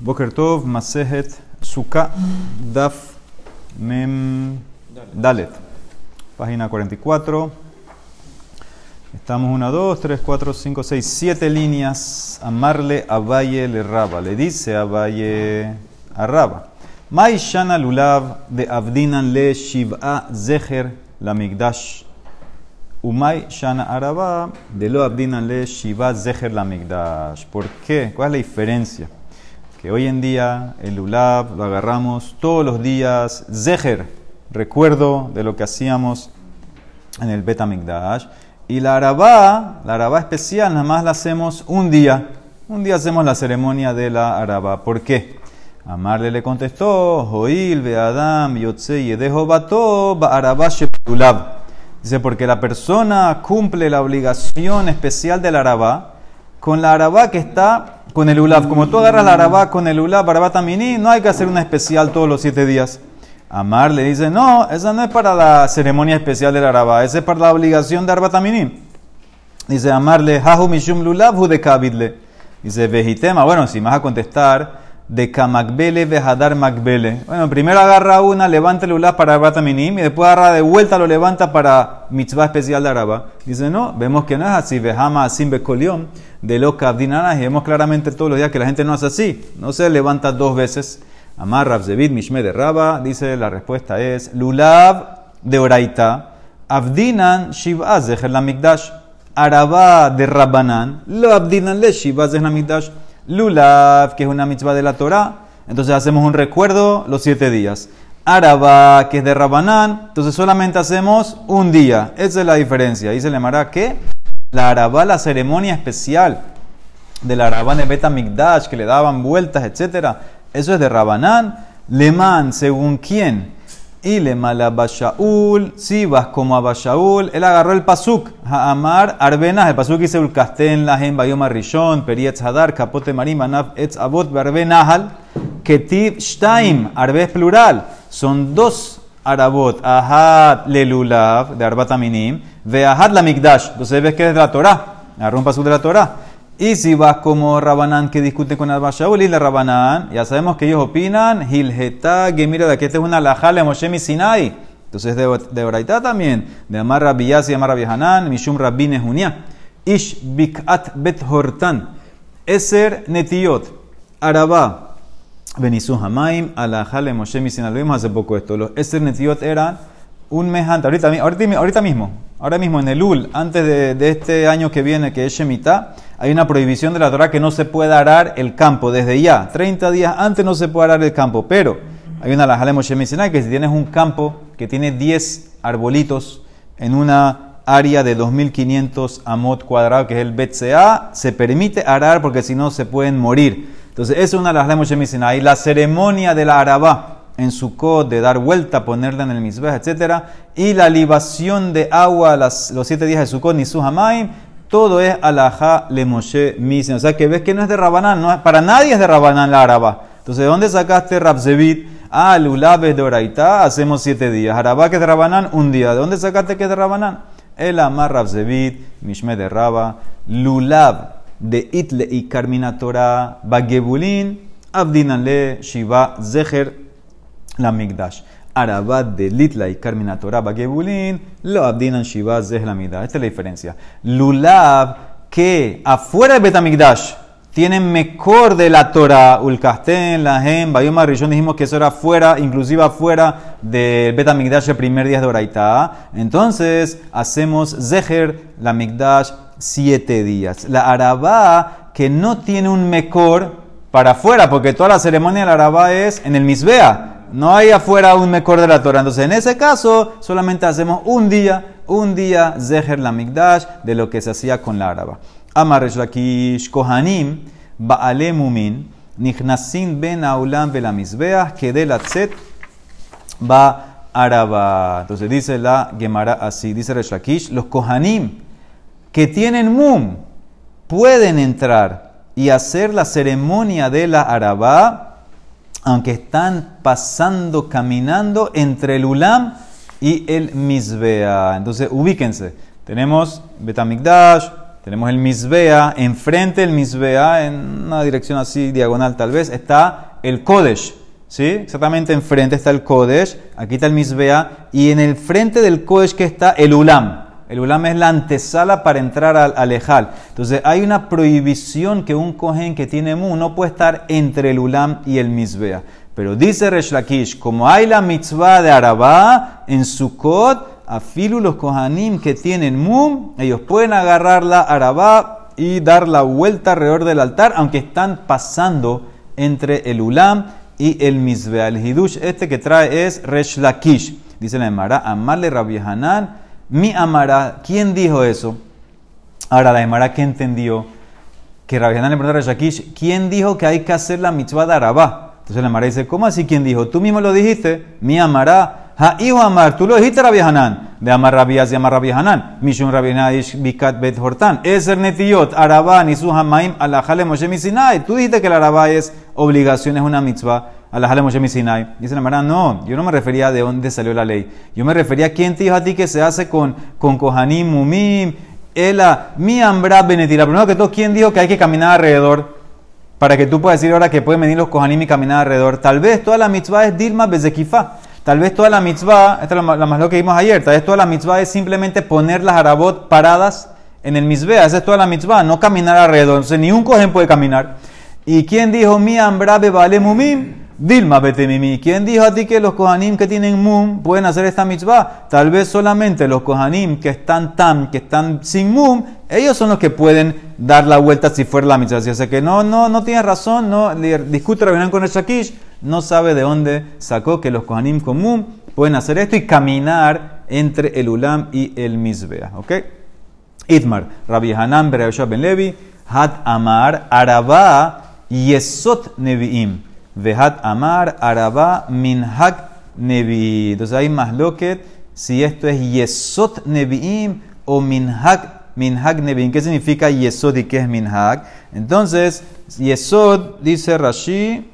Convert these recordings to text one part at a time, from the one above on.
Boker Tov, Masejet, Sukkah, Daf, Mem, Dalet. Página 44. Estamos 1, 2, 3, 4, 5, 6, 7 líneas. Amarle a Valle le Raba. Le dice a Valle a Raba. Mai Shana Lulav de Abdinan le Shiv'a Zeher la Migdash. Umay Shana Araba de lo Abdinan le Shiva Zeher la Migdash. ¿Por qué? ¿Cuál es la diferencia? Que hoy en día el lulab lo agarramos todos los días, zeher, recuerdo de lo que hacíamos en el Betamigdash, y la arabá, la arabá especial, nada más la hacemos un día. Un día hacemos la ceremonia de la arabá. ¿Por qué? Amarle le contestó, Joil, Beadam, Yotze, Yedejo, Bato, Arabá, Shepulab. Dice, porque la persona cumple la obligación especial de la arabá con la arabá que está con el ulab. Como tú agarras la arabá con el ulab, arabá mini, no hay que hacer una especial todos los siete días. Amar le dice, no, esa no es para la ceremonia especial del arabá, esa es para la obligación de arabá tamini. Dice, amarle, hahu mishum lulav de. Dice, vejitema, bueno, si vas a contestar, de Kamakbele Vejadar Makbele. Bueno, primero agarra una, levanta el ulá para Arba Minim y después agarra de vuelta, lo levanta para mitzvah especial de Araba. Dice, no, vemos que no es así. Vejama Asim Bekoliom de lo Kabdinana. Y vemos claramente todos los días que la gente no hace así. No se levanta dos veces. Amar Rabzevit Mishme de Raba. Dice, la respuesta es Lulav de Oraita. Abdinan Shivaz de. Araba de Rabbanan. Lo Abdinan le Shivaz de Mikdash. Lulav, que es una mitzvah de la Torah, entonces hacemos un recuerdo los siete días. Araba, que es de Rabanán, entonces solamente hacemos un día. Esa es la diferencia. Ahí se llamará que la Araba, la ceremonia especial de la Araba de Betamigdash, que le daban vueltas, etc. Eso es de Rabanán. Leman, según quién y le mala Bashaul, si vas como a Bashaul, él agarró el pasuk, Amar Arbenas, el pasuk dice Ulkasten, Lahem, Bayoma Rishon, Perietz Hadar, Capote Marim, Anaf, Etz Abot, Barbe Nahal, Ketiv Shtaim, Arbe plural, son dos Arabot, Ahad Lelulav, de Arbataminim, Ve Ahad la Mikdash, entonces ves que es de la Torah, agarró un pasuk de la Torah. Y si vas como Rabanán que discute con Abba Shaul y la Rabanán, ya sabemos que ellos opinan, Hilgeta, que mira, que esta es una lajale Moshe Sinai. Entonces de, de Oraitá también, de Amar Rabiyas y Amar Rabihanan, Mishum Rabine Junia. Ish Bikat Bet Hortan, Eser Netiot, Arabá, Benisu Hamaim, Alajale Moshe Sinai. Lo vimos hace poco esto. Los Eser Netiot eran un mes antes, ahorita, ahorita, ahorita mismo, ahora mismo en el UL, antes de, este año que viene, que es Shemitah, hay una prohibición de la Torah que no se puede arar el campo desde ya. 30 días antes no se puede arar el campo, pero hay una la Moshe que si tienes un campo que tiene 10 arbolitos en una área de 2500 amot cuadrado, que es el BCA, se permite arar porque si no se pueden morir. Entonces, esa es una de las Y la ceremonia de la Arabá en su cod de dar vuelta, ponerla en el misbeh, etc. Y la libación de agua los siete días de Sukkot, ni hamaim, todo es alajá le Moshe misen. O sea que ves que no es de Rabanán, para nadie es de Rabanán la Araba. Entonces, ¿de dónde sacaste Rabzevit? Ah, Lulab es de Oraitá, hacemos siete días. Arabá que es de Rabanán, un día. ¿De dónde sacaste que es de Rabanán? El Amar Rabzevit, Mishme de Raba, Lulab de Itle y Carminatora, Bagebulin, Abdinale, Shiva, Zeher, la Migdash. Arabat de Litla y Carmina Torah Bagebulin, lo abdinan Shiva Zehlamida. Esta es la diferencia. Lulav, que afuera de Betamigdash tienen mejor de la Torah, Ulkasten, Lahem, Bayoma Rishon, dijimos que eso era fuera, inclusive afuera de Betamigdash el primer día de Oraita. Entonces hacemos Zeher, la Migdash, siete días. La Arabá, que no tiene un mejor para afuera, porque toda la ceremonia de la Arabá es en el Misbea. No hay afuera un mejor de la Torah. Entonces, en ese caso, solamente hacemos un día, un día Zeher la Migdash de lo que se hacía con la Araba. Amar Lakish Kohanim Baale Mumin Nichnasin Ben Aulam Velamizbeah Kedelatzet Ba Araba. Entonces dice la Gemara así, dice Resh los Kohanim que tienen Mum pueden entrar y hacer la ceremonia de la Araba aunque están pasando, caminando entre el Ulam y el Misbea. Entonces, ubíquense. Tenemos Betamigdash, Tenemos el Misbea, enfrente del Misbea, en una dirección así diagonal tal vez, está el Kodesh. ¿Sí? Exactamente enfrente está el Kodesh, aquí está el Misbea, y en el frente del Kodesh que está el Ulam. El Ulam es la antesala para entrar al, al Ejal. Entonces hay una prohibición que un Kohen que tiene Mu no puede estar entre el Ulam y el Misbea. Pero dice Resh Lakish, como hay la mitzvah de Arabá en Sukkot, afilu los Kohanim que tienen Mum, ellos pueden agarrar la Arabá y dar la vuelta alrededor del altar, aunque están pasando entre el Ulam y el Misbea. El Hidush este que trae es Resh Lakish. Dice la Emara, amarle Rabbi Hanan, mi Amara. ¿Quién dijo eso? Ahora la Emara que entendió que Rabbi Hanan le preguntó a Resh Lakish, ¿quién dijo que hay que hacer la mitzvah de Arabá? Entonces la Mara dice, ¿cómo así quién dijo? Tú mismo lo dijiste, mi amará. Ha hijo amar, tú lo dijiste Rabbi Hanan, de amar Rabías y amar Rabbi Hanan. Mishun Rabbi Nadish bikat bet hortan. Eser netiyot, arabá, nisu hamaim, alajale Moshe Sinai. Tú dijiste que la arabá es obligación, es una mitzvah. Alajale Moshe Sinai. Dice la Mara, no, yo no me refería de dónde salió la ley. Yo me refería a quién te dijo a ti que se hace con, con Kohanim, Mumim, Ela, mi ambra benetira. Primero que todo, ¿quién dijo que hay que caminar alrededor? para que tú puedas decir ahora que pueden venir los kohanim y caminar alrededor. Tal vez toda la mitzvah es Dilma Bezekifa. Tal vez toda la mitzvah, esta es la, más lo que vimos ayer, tal vez toda la mitzvah es simplemente poner las harabot paradas en el misbea. Esa es toda la mitzvah, no caminar alrededor. Entonces ni un kohen puede caminar. ¿Y quién dijo mi ambrabe vale mumim? Dilma betemimi. ¿Quién dijo a ti que los kohanim que tienen mum pueden hacer esta mitzvah? Tal vez solamente los kohanim que están tam, que están sin mum, ellos son los que pueden dar la vuelta si fuera la mitzvah. Así que no, no, no tiene razón, no discute Rabinán con el Shakish, no sabe de dónde sacó que los kohanim con mum pueden hacer esto y caminar entre el ulam y el misbea. ¿Ok? Itmar, Rabbi Hanan, Ben Levi, Hat Amar, Araba, Yesot Nevi'im. Vehat Amar, Araba, Minhak Nevi. Entonces hay más loquet si esto es Yesot Nevi'im o Minhak Minhak Nevi'im. ¿Qué significa Yesod y qué es Minhak? Entonces, Yesod, dice Rashi,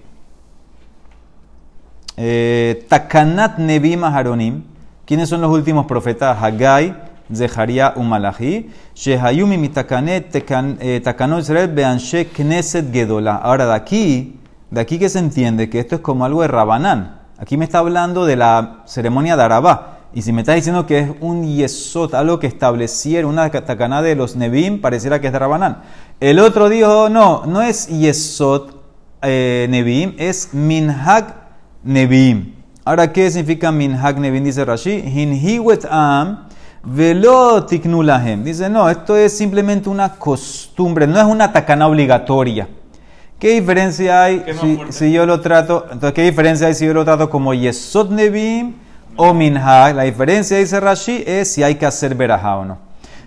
eh, Takanat Nevi Maharonim. ¿Quiénes son los últimos profetas? Hagai, Zeharia Umalahi. Shehayumi mitakanet eh, takanot Israel beanshe kneset gedola. Ahora de aquí de aquí que se entiende que esto es como algo de Rabanán. Aquí me está hablando de la ceremonia de Arabá. Y si me está diciendo que es un yesot, algo que estableciera una tacaná de los Nebim, pareciera que es de Rabanán. El otro dijo, no, no es yesot eh, Nebim, es minhag Nebim. Ahora, ¿qué significa minhag Nebim? Dice Rashi, hinhiwet am velo Dice, no, esto es simplemente una costumbre, no es una tacaná obligatoria. ¿Qué diferencia hay si, yo lo trato? Entonces, ¿qué diferencia hay si yo lo trato como Yesod Nebim o Minhag? La diferencia, dice Rashi, es si hay que hacer verajá o no.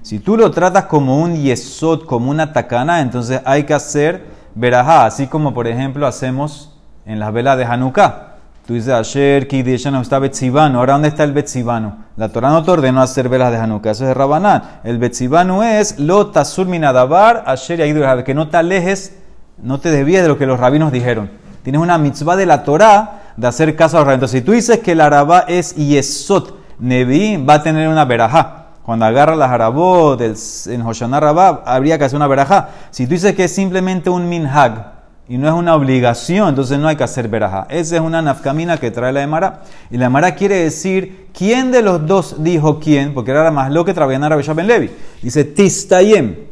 Si tú lo tratas como un Yesod, como una takana, entonces hay que hacer verajá. Así como, por ejemplo, hacemos en las velas de Hanukkah. Tú dices, Asher, no está Betzibano. Ahora, ¿dónde está el Betzibano? La Torah no te ordenó hacer velas de Hanukkah. Eso es de Rabanán. El Betzibano es lo tasur minadabar, Asher y que no te alejes no te desvíes de lo que los rabinos dijeron. Tienes una mitzvah de la Torah de hacer caso a los rabinos. si tú dices que el arabá es yesot, nevi, va a tener una verajá. Cuando agarra las arabot en Hoshaná Rabá, habría que hacer una verajá. Si tú dices que es simplemente un minhag y no es una obligación, entonces no hay que hacer verajá. Esa es una nafkamina que trae la Emara. Y la Emara quiere decir quién de los dos dijo quién, porque era más lo que traía Rabbi Ben Levi. Dice Tistayem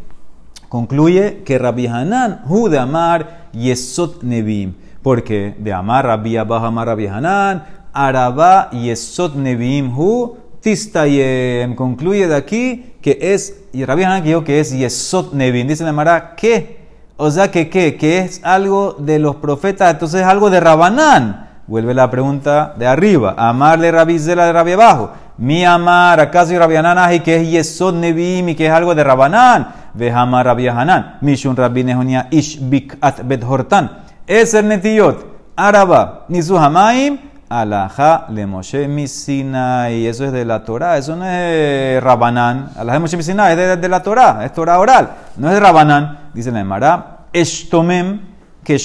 concluye que Rabbi Hanan, hu de amar yesot nevim. Porque de amar Rabbi Abba amar Rabbi Hanan, araba yesot nevim hu tistayem. Concluye de aquí que es, y Rabbi Hanan dijo que es yesot nevim. Dice la Mara, ¿qué? O sea, que qué? Que es algo de los profetas, entonces es algo de Rabanán. Vuelve la pregunta de arriba. Amarle Rabbi Zela de Rabbi abajo. Mi amar, ¿acaso y Rabbi Hanan y que es Yesod Nevim y que es algo de Rabanán? Vejama Rabbi Hanan. Mishun Rabbi Nehonia Ish At Bet Hortan. Eser Netiyot. Araba. Nisu Hamaim. Alaha le Moshe Misina. Y eso es de la Torah. Eso no es Rabanán. Alaha le Moshe Misina es de, la Torah. Es Torah oral. No es de Rabanán. Dice la Emara. Eshtomem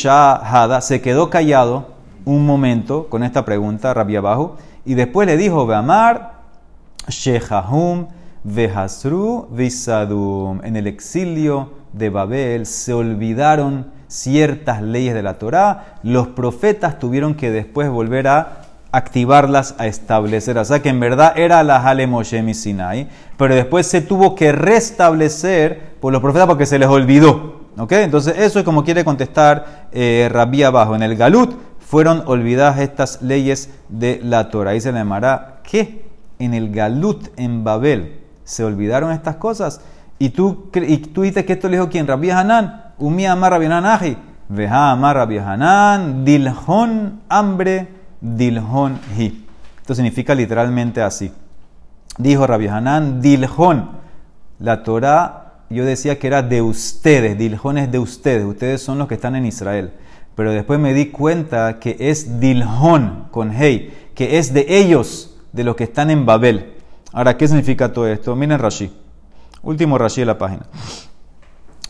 Hada se quedó callado un momento con esta pregunta, Rabbi abajo, y después le dijo, Beamar, Shehahum, Vehasru Visadum. En el exilio de Babel se olvidaron ciertas leyes de la Torá. Los profetas tuvieron que después volver a activarlas, a establecer. O sea que en verdad era la Hale Moshe Sinai, pero después se tuvo que restablecer por los profetas porque se les olvidó. ¿Ok? Entonces eso es como quiere contestar eh, Rabí abajo. En el Galut fueron olvidadas estas leyes de la Torah. Ahí se le llamará que en el Galut, en Babel, se olvidaron estas cosas. Y tú, y tú dices que esto le dijo quién? Rabbi Hanan. Umi amar Rabbi Hanan. Veja amar Rabbi Hanan. Dilhon hambre. Dilhon hi. Esto significa literalmente así. Dijo Rabbi Hanan. Dilhon. La Torah yo decía que era de ustedes, Dilhon es de ustedes, ustedes son los que están en Israel. Pero después me di cuenta que es Dilhon con Hey, que es de ellos, de los que están en Babel. Ahora, ¿qué significa todo esto? Miren Rashi. Último Rashi de la página.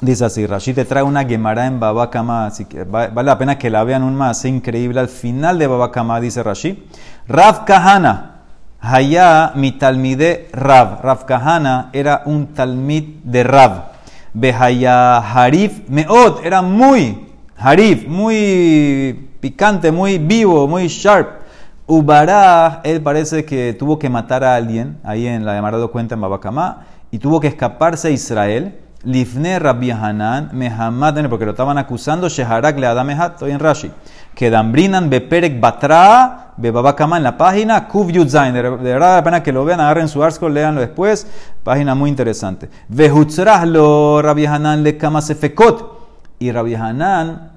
Dice así, Rashi te trae una Gemara en Babakama, así que vale la pena que la vean un más increíble. Al final de Babakama dice Rashi, Rav Kahana, Haya mi talmide Rav. Rav Kahana era un talmid de Rav. Behaya Harif Meot era muy Harif, muy picante, muy vivo, muy sharp. Ubarah, él parece que tuvo que matar a alguien, ahí en la de cuenta en Babacamá, y tuvo que escaparse a Israel. Lifne Rabbi Hanan, Mehamad, porque lo estaban acusando, Sheharak le Adamehat, estoy en Rashi. Que Dambrinan Beperek Batra, Bebabacama en la página, Kuv Yudzain. De verdad, la pena que lo vean, agarren su arco, leanlo después. Página muy interesante. lo Rabbi Hanan le Kama Sefekot. Y Rabbi Hanan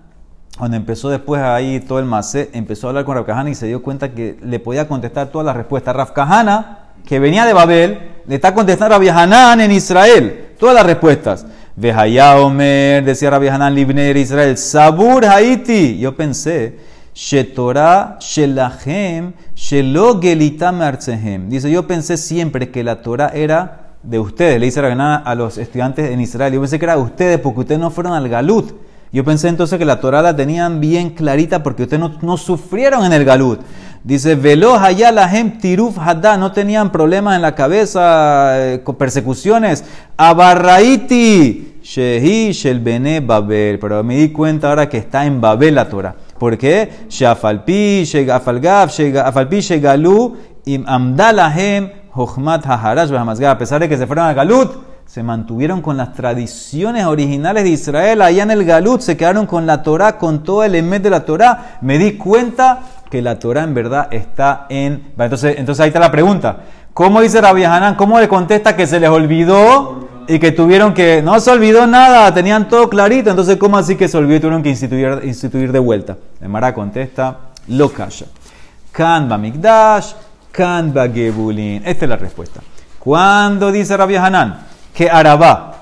cuando empezó después ahí todo el masé, empezó a hablar con Rafkahana y se dio cuenta que le podía contestar todas las respuestas. Rafkahana, que venía de Babel, le está contestando Rabbi Hanan en Israel. Todas las respuestas. Vejaya Omer, decía Rabbi Hanan Libner Israel. Sabur Haiti. Yo pensé, Shetorah Shelahem Shelo Dice, yo pensé siempre que la Torah era de ustedes. Le dice Rabbi Hanan a los estudiantes en Israel. Yo pensé que era de ustedes porque ustedes no fueron al Galut. Yo pensé entonces que la Torah la tenían bien clarita porque ustedes no, sufrieron en el Galut. Dice, velo allá la tiruf hadá, no tenían problemas en la cabeza, eh, con persecuciones. Abarraiti, shehi shel bene babel. Pero me di cuenta ahora que está en Babel la Torah. ¿Por qué? Shafalpi, shegafalgaf, shafalpi, shegalu, im amdalahem, hochmat haharash, a pesar de que se fueron a Galut se mantuvieron con las tradiciones originales de Israel, allá en el Galut, se quedaron con la Torah, con todo el emet de la Torah. Me di cuenta que la Torah en verdad está en... Entonces, entonces ahí está la pregunta. ¿Cómo dice Rabbi Hanan? ¿Cómo le contesta que se les olvidó y que tuvieron que... No se olvidó nada, tenían todo clarito. Entonces, ¿cómo así que se olvidó y tuvieron que instituir, instituir de vuelta? El Mara contesta, lo calla. Kan Migdash, kan Gebulin. Esta es la respuesta. ¿Cuándo dice Rabbi Hanan? que Arabá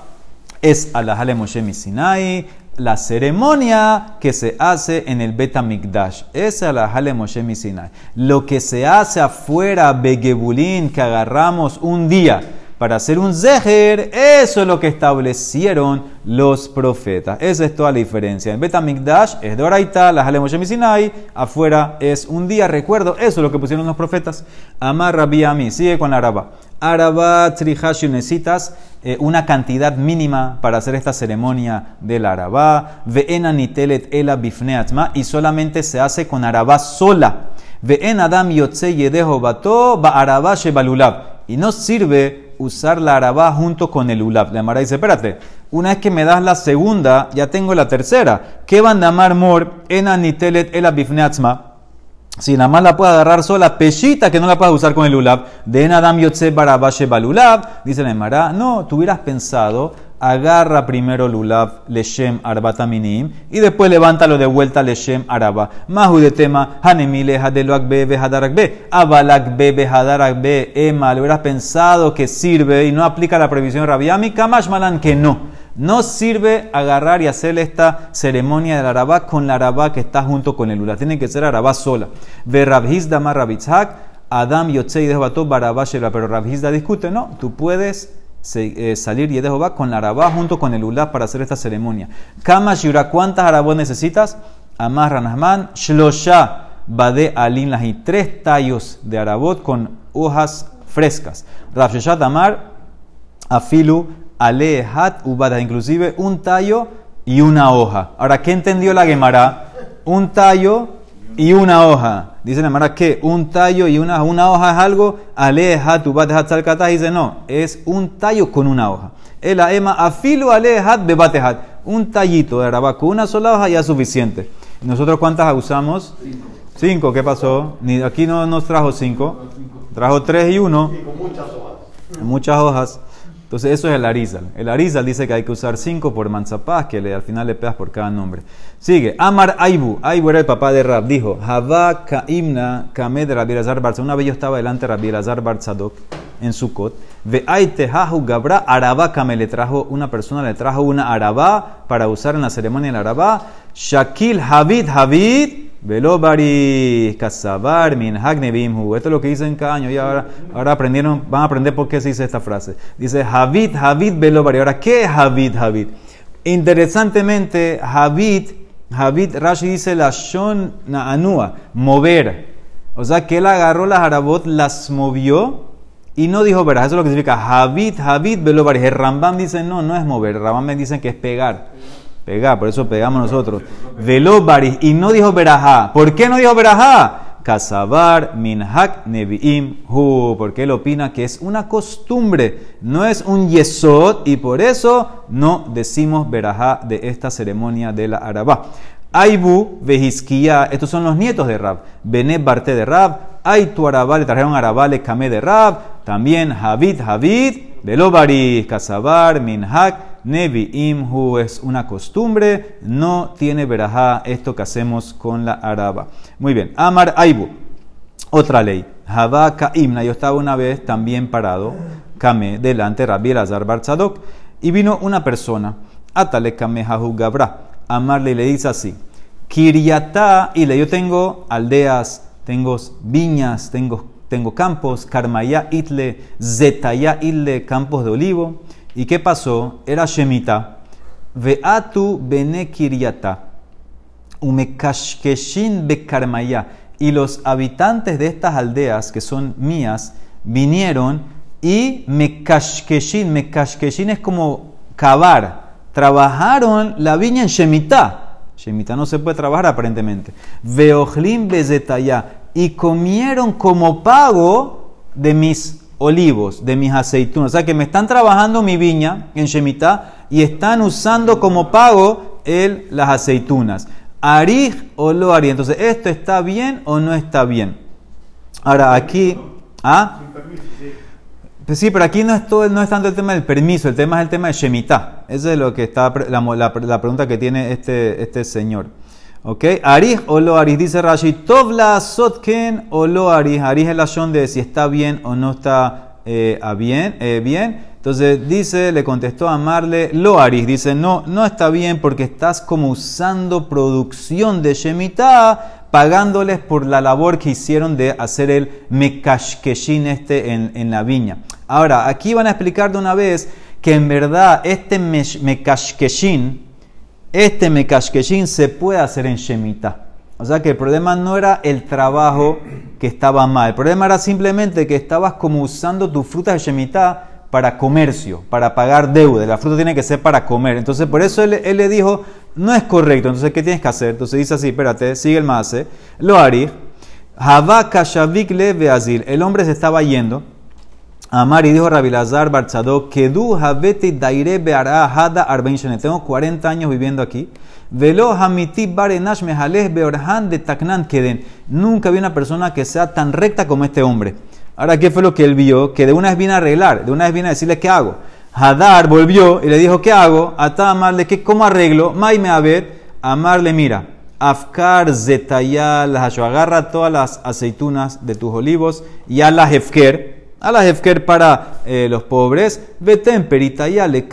es Alajale Moshe Sinai, la ceremonia que se hace en el Bet Mikdash. Es Alajale Moshe Sinai. Lo que se hace afuera, Begebulín, que agarramos un día para hacer un zeher, eso es lo que establecieron los profetas. Esa es toda la diferencia. En Betamikdash es de Oraita, la Moshe Sinai, afuera es un día, recuerdo, eso es lo que pusieron los profetas. Amar Rabbi sigue con la Araba. Araba Trihash necesitas eh, una cantidad mínima para hacer esta ceremonia del Araba. Ve'ena nitelet ela bifneatma y solamente se hace con Araba sola. Ve'en adam yotze yedeho bato ba Araba shebalulab. Y no sirve usar la arabá junto con el ulab. La Mara dice, espérate, una vez que me das la segunda, ya tengo la tercera. ¿Qué van a amar mor en anitelet el abifneatzma? Si nada más la puedo agarrar sola, pellita que no la puedo usar con el ulab. De en adam yotze barabashe balulab. Dice la Mara, no, tú hubieras pensado agarra primero lulav leshem arbataminim y después levántalo de vuelta leshem araba. Mahu de tema hanemile hadeluakbe be abalakbe be ema. Le hubieras pensado que sirve y no aplica la prohibición rabiami kamash malan que no. No sirve agarrar y hacer esta ceremonia del arabá con la arabá que está junto con el lulav. Tiene que ser arabá sola. Ve mar rabitzhak Adam yotzei debató barabá pero rabhizda discute, no, tú puedes eh, salir y Jehová con la arabá junto con el ulab para hacer esta ceremonia. Kama Shura, ¿cuántas arabos necesitas? Amar Ranahman, Shlosha, Bade Alin tres tallos de arabot con hojas frescas. Rav Amar, Afilu, ale, hat, ubada, inclusive un tallo y una hoja. Ahora, ¿qué entendió la Gemara? Un tallo y una hoja. Dice la Gemara que un tallo y una, una hoja es algo, ale, hat, ubada, hat, salcata, dice no, es un tallo con una hoja. El ema, afilu, ale, hat, bebate, hat. Un tallito de araba con una sola hoja ya es suficiente. ¿Nosotros cuántas usamos? Cinco. Cinco, ¿qué pasó? Ni, aquí no nos trajo cinco, trajo tres y uno. con muchas hojas. Muchas hojas. Entonces eso es el Arizal. El Arizal dice que hay que usar cinco por manzapaz, que le, al final le pegas por cada nombre. Sigue. Amar Aibu. Aibu era el papá de Rab. Dijo, Havá Kaimna Kamed Rabbi Una vez yo estaba delante de Rabbi Elazar Barzadok en Sukkot. Ve Aitehahu Gabra Arabá Kame. Le trajo una persona, le trajo una Arabá para usar en la ceremonia del Arabá. Shakil Havid Havid. Velobari, Kasabar, Min, Esto es lo que dicen cada año. Y ahora, ahora aprendieron, van a aprender por qué se dice esta frase. Dice Javid, Javid, Velobari. Ahora, ¿qué es Javid, Javid? Interesantemente, Javid, Javid, Rashi dice la Shon Anua, mover. O sea, que él agarró las arabot, las movió y no dijo verás. Eso es lo que significa Javid, Javid, Velobari. El Rambam dice no, no es mover. El Rambam me dicen que es pegar. Pegar, por eso pegamos nosotros. Veló y no dijo verajá. ¿Por qué no dijo verajá? Kasabar minhak neviim hu, porque él opina que es una costumbre, no es un yesod, y por eso no decimos verajá de esta ceremonia de la Arabá. Aibu vejisquía, estos son los nietos de Rab. Bené Barte de Rab, Aitu Arabá, le trajeron Arabá, le Kamé de Rab, también Javid, Javid, Velobari, Kasabar, Minhak, Nevi imhu es una costumbre, no tiene verajá esto que hacemos con la araba. Muy bien, Amar Aibu, otra ley. Habaka imna, yo estaba una vez también parado, Kame, delante Rabbi Azar Barzadok, y vino una persona, Atale Kame Gabra, amarle le dice así, Kiryata, y le yo tengo aldeas, tengo viñas, tengo, tengo campos, Karmaya Itle, Zetaya Itle, campos de olivo, ¿Y qué pasó? Era Shemita. Veatu bene Kiryata. Umekashkeshin bekarmaya. Y los habitantes de estas aldeas, que son mías, vinieron y mekashkeshin. Mekashkeshin es como cavar. Trabajaron la viña en Shemitah. Shemitah no se puede trabajar aparentemente. Veojlim bezetaya. Y comieron como pago de mis olivos, de mis aceitunas. O sea que me están trabajando mi viña en Shemitah y están usando como pago el, las aceitunas. Arij o lo harí. Entonces, ¿esto está bien o no está bien? Ahora, aquí. ¿Ah? Pues sí, pero aquí no es, todo, no es tanto el tema del permiso, el tema es el tema de Shemitah. Esa es lo que está, la, la, pregunta que tiene este, este señor. ¿Ok? Arij o lo arij, dice Rashi, Tovla sotken o lo arij. Arij es la shon de si está bien o no está eh, bien, eh, bien. Entonces dice, le contestó a Marle, lo arij. Dice, no, no está bien porque estás como usando producción de Shemitah, pagándoles por la labor que hicieron de hacer el mekashkeshin este en, en la viña. Ahora, aquí van a explicar de una vez que en verdad este mekashkeshin, este Mekashkeshin se puede hacer en Shemitah. O sea que el problema no era el trabajo que estaba mal. El problema era simplemente que estabas como usando tus frutas de Shemitah para comercio, para pagar deuda. La fruta tiene que ser para comer. Entonces, por eso él, le dijo, no es correcto. Entonces, ¿qué tienes que hacer? Entonces dice así, espérate, sigue el más. Lo harí. Shavik le El hombre se estaba yendo. Amar y dijo Rabilazar Barzadó, Kedu Habeti Daire Beara Hada Arben Tengo 40 años viviendo aquí. Velo Hamiti Barenash Mehaleh Beorhan de Taknan Keden. Nunca vi una persona que sea tan recta como este hombre. Ahora, ¿qué fue lo que él vio? Que de una vez viene a arreglar, de una vez viene a decirle qué hago. Hadar volvió y le dijo, ¿qué hago? Ata amarle, ¿qué, ¿cómo arreglo? Maime Abed, amarle, mira. Afkar Zetayal agarra todas las aceitunas de tus olivos y a la Hefker a la Hefker para eh, los pobres, veten le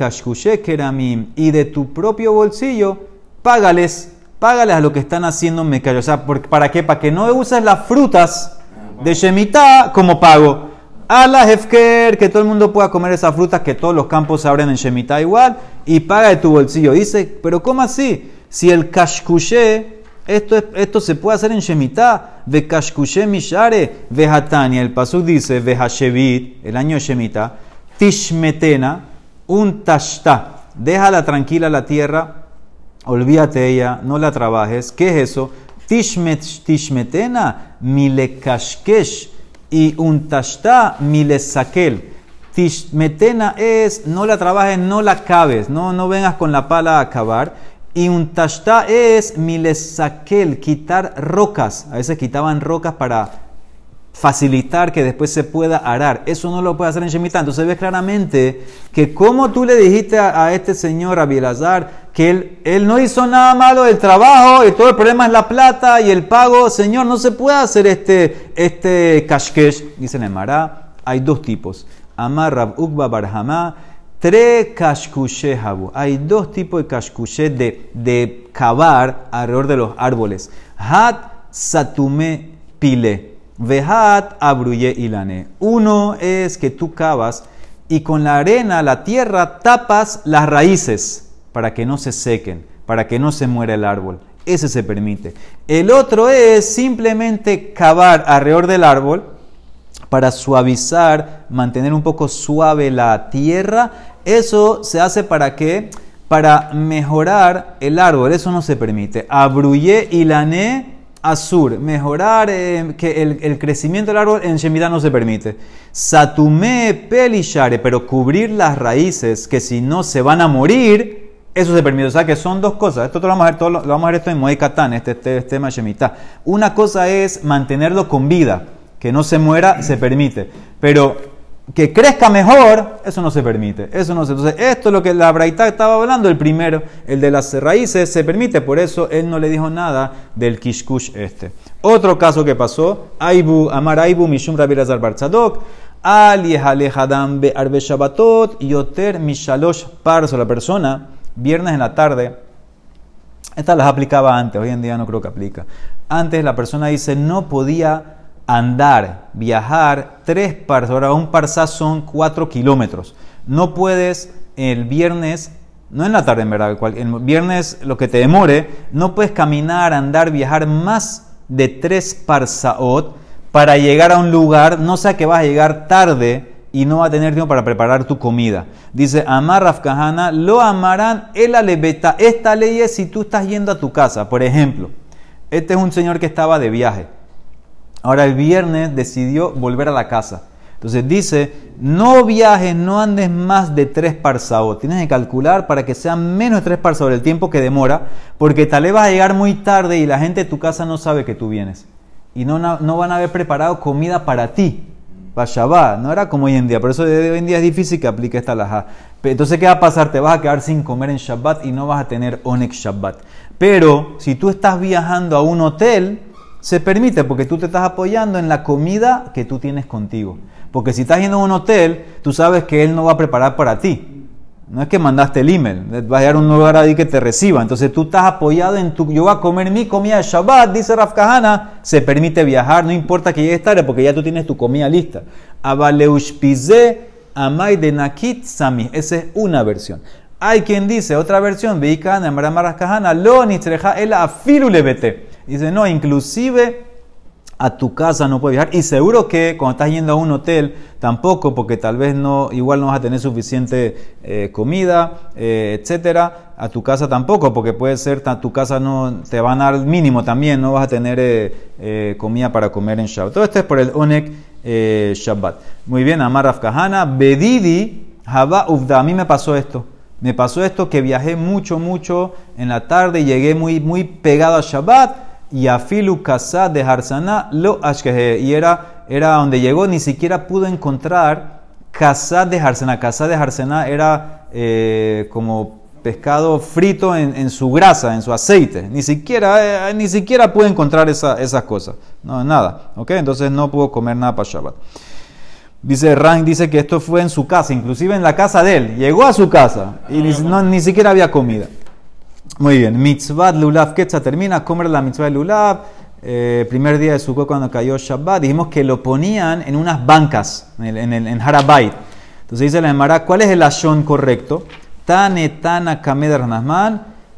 keramim, y de tu propio bolsillo, págales, págales a lo que están haciendo mecallo. O sea, ¿para qué? Para que no uses las frutas de Shemitah como pago. A la Hefker, que todo el mundo pueda comer esas frutas, que todos los campos se abren en Shemitah igual, y paga de tu bolsillo. Dice, pero ¿cómo así? Si el kashkushe esto, se puede hacer en Shemitah. Ve Kashkushe Mishare, ve Hatania. El Pasuk dice, ve Hashevit, el año Shemitah. tishmetena, un tashta, déjala tranquila la tierra, olvídate ella, no la trabajes. ¿Qué es eso? Tishmet, tishmetena, milekashkesh, y un tashta, milesakel. Tishmetena es, no la trabajes, no la cabes, no, no vengas con la pala a cavar. Y un tashta es milesakel, quitar rocas. A veces quitaban rocas para facilitar que después se pueda arar. Eso no lo puede hacer en Shemitah. Entonces ves claramente que como tú le dijiste a, este señor Abielazar que él, él, no hizo nada malo del trabajo y todo el problema es la plata y el pago, señor, no se puede hacer este, este kashkesh. Dice Nemara, hay dos tipos. Amar Rab Ukba Barhamá, tre kashkushehabu. Hay dos tipos de kashkushe de, de cavar alrededor de los árboles. Hat satume pile. Vehat abruye ilane. Uno es que tú cavas y con la arena, la tierra, tapas las raíces para que no se sequen, para que no se muera el árbol. Ese se permite. El otro es simplemente cavar alrededor del árbol para suavizar, mantener un poco suave la tierra. Eso se hace para qué? Para mejorar el árbol. Eso no se permite. Abruye ilane Azur, mejorar eh, que el, crecimiento del árbol en Shemitah no se permite. Satume pelishare, pero cubrir las raíces que si no se van a morir, eso se permite. O sea que son dos cosas. Esto lo vamos a ver, lo, vamos a ver esto en Moed Katán, este, este, este, tema de Shemitah. Una cosa es mantenerlo con vida, que no se muera, se permite. Pero que crezca mejor, eso no se permite. Eso no se, entonces, esto es lo que la Braita estaba hablando, el primero, el de las raíces, se permite, por eso él no le dijo nada del Kishkush este. Otro caso que pasó, Aibu, Amar Aibu, Mishum Rabbi Lazar Barzadok, Ali Hadam Be Arbe Shabbatot, Yoter Mishalosh Parso, la persona, viernes en la tarde, estas las aplicaba antes, hoy en día no creo que aplica. Antes la persona dice, no podía andar, viajar tres parsas. Ahora, un parsá son cuatro kilómetros. No puedes el viernes, no en la tarde en verdad, el viernes lo que te demore, no puedes caminar, andar, viajar más de tres parsaot para llegar a un lugar, no sea que vas a llegar tarde y no va a tener tiempo para preparar tu comida. Dice, Amar Rafkahana, lo amarán el alebeta. Esta ley es si tú estás yendo a tu casa. Por ejemplo, este es un señor que estaba de viaje Ahora el viernes decidió volver a la casa. Entonces dice, no viajes, no andes más de tres parsaos. Tienes que calcular para que sean menos de tres parsaos el tiempo que demora, porque tal vez vas a llegar muy tarde y la gente de tu casa no sabe que tú vienes. Y no, no, van a haber preparado comida para ti. Para. No era como hoy en día. Por eso hoy en día es difícil que aplique esta laja. Entonces, ¿qué va a pasar? Te vas a quedar sin comer en Shabbat y no vas a tener Onex Shabbat. Pero si tú estás viajando a un hotel, se permite porque tú te estás apoyando en la comida que tú tienes contigo. Porque si estás yendo a un hotel, tú sabes que él no va a preparar para ti. No es que mandaste el email, va a llegar un lugar ahí que te reciba. Entonces tú estás apoyado en tu. Yo voy a comer mi comida de Shabbat, dice Raf. Se permite viajar, no importa que llegues tarde porque ya tú tienes tu comida lista. Abaleushpize amay de nakit sami. Esa es una versión. Hay quien dice, otra versión, Veikana, Maramara Kahana, lo nitreja el afilu Dice, no, inclusive a tu casa no puedes viajar. Y seguro que cuando estás yendo a un hotel, tampoco, porque tal vez no, igual no vas a tener suficiente eh, comida, eh, etcétera. A tu casa tampoco, porque puede ser, a tu casa no te van a dar mínimo también, no vas a tener eh, comida para comer en Shabbat. Todo esto es por el Onek Shabbat. Muy bien, Amar Afkahana, Bedidi, Haba Ufda. A mí me pasó esto. Me pasó esto que viajé mucho, mucho en la tarde llegué muy, muy pegado a Shabbat y afilu casa de Harsana lo ashkehe. Y era, era donde llegó, ni siquiera pudo encontrar casa de Harsana. Casa de Harsana era eh, como pescado frito en, su grasa, en su aceite. Ni siquiera, eh, ni siquiera pudo encontrar esas cosas. No, nada. ¿Ok? Entonces no pudo comer nada para Shabbat. Dice Rank, dice que esto fue en su casa, inclusive en la casa de él. Llegó a su casa y ni siquiera había comida. Muy bien, mitzvah lulav ketza termina, comer la mitzvah de lulav. Eh, primer día de Sukkot cuando cayó Shabbat, dijimos que lo ponían en unas bancas, en, el, en, Harabait. Entonces dice la Emara, ¿cuál es el ashon correcto? Tane tana kamed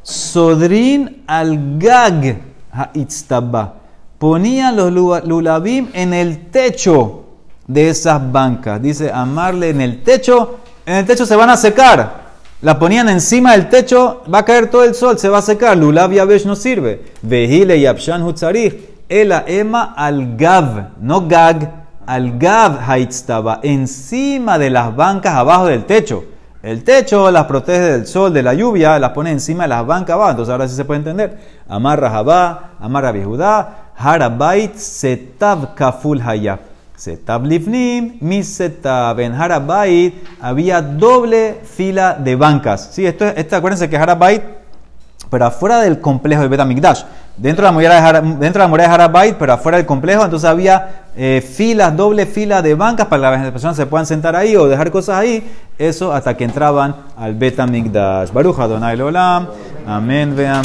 sodrin al gag haitztabba. Ponían los lulavim en el techo de esas bancas. Dice, amarle en el techo, en el techo se van a secar. La ponían encima del techo, va a caer todo el sol, se va a secar. Lulav yabesh no sirve. Vehile y abshan hutzarich. Ela ema al gav, no gag, al gav haitztaba, encima de las bancas abajo del techo. El techo las protege del sol, de la lluvia, las pone encima de las bancas abajo. Entonces ahora sí se puede entender. Amarra Jabá, amarra Bihudá, Harabait, Setav Kaful Hayab. Setab Livnim, mi Setab. En Harabait había doble fila de bancas. Sí, esto, esto acuérdense que Harabait, pero afuera del complejo de Betamikdash. Dentro de la muralla de, dentro de, la Harabait, pero afuera del complejo, entonces había eh, filas, doble fila de bancas para que las personas se puedan sentar ahí o dejar cosas ahí. Eso hasta que entraban al Betamikdash. Baruch Adonai Lolam. Amén, vean.